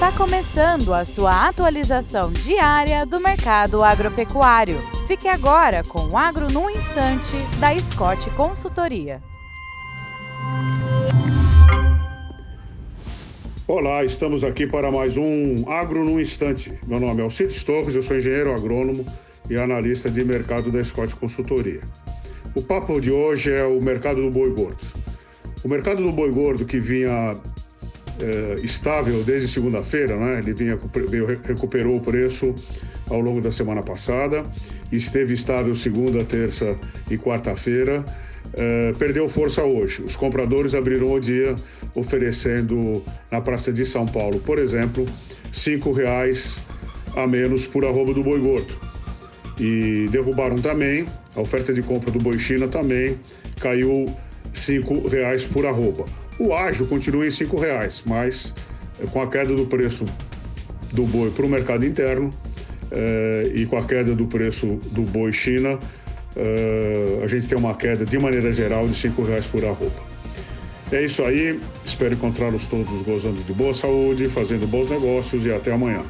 Está começando a sua atualização diária do mercado agropecuário. Fique agora com o Agro no Instante, da Scott Consultoria. Olá, estamos aqui para mais um Agro no Instante. Meu nome é Alcides Torres, eu sou engenheiro agrônomo e analista de mercado da Scott Consultoria. O papo de hoje é o mercado do boi gordo. O mercado do boi gordo que vinha é, estável desde segunda-feira, né? Ele vinha, veio, recuperou o preço ao longo da semana passada, esteve estável segunda, terça e quarta-feira. É, perdeu força hoje. Os compradores abriram o dia oferecendo na Praça de São Paulo, por exemplo, cinco reais a menos por arroba do boi gordo. E derrubaram também a oferta de compra do boi China também caiu cinco reais por arroba. O ágil continua em cinco reais, mas eh, com a queda do preço do boi para o mercado interno eh, e com a queda do preço do boi China, eh, a gente tem uma queda de maneira geral de cinco reais por arroba. É isso aí, espero encontrá-los todos gozando de boa saúde, fazendo bons negócios e até amanhã.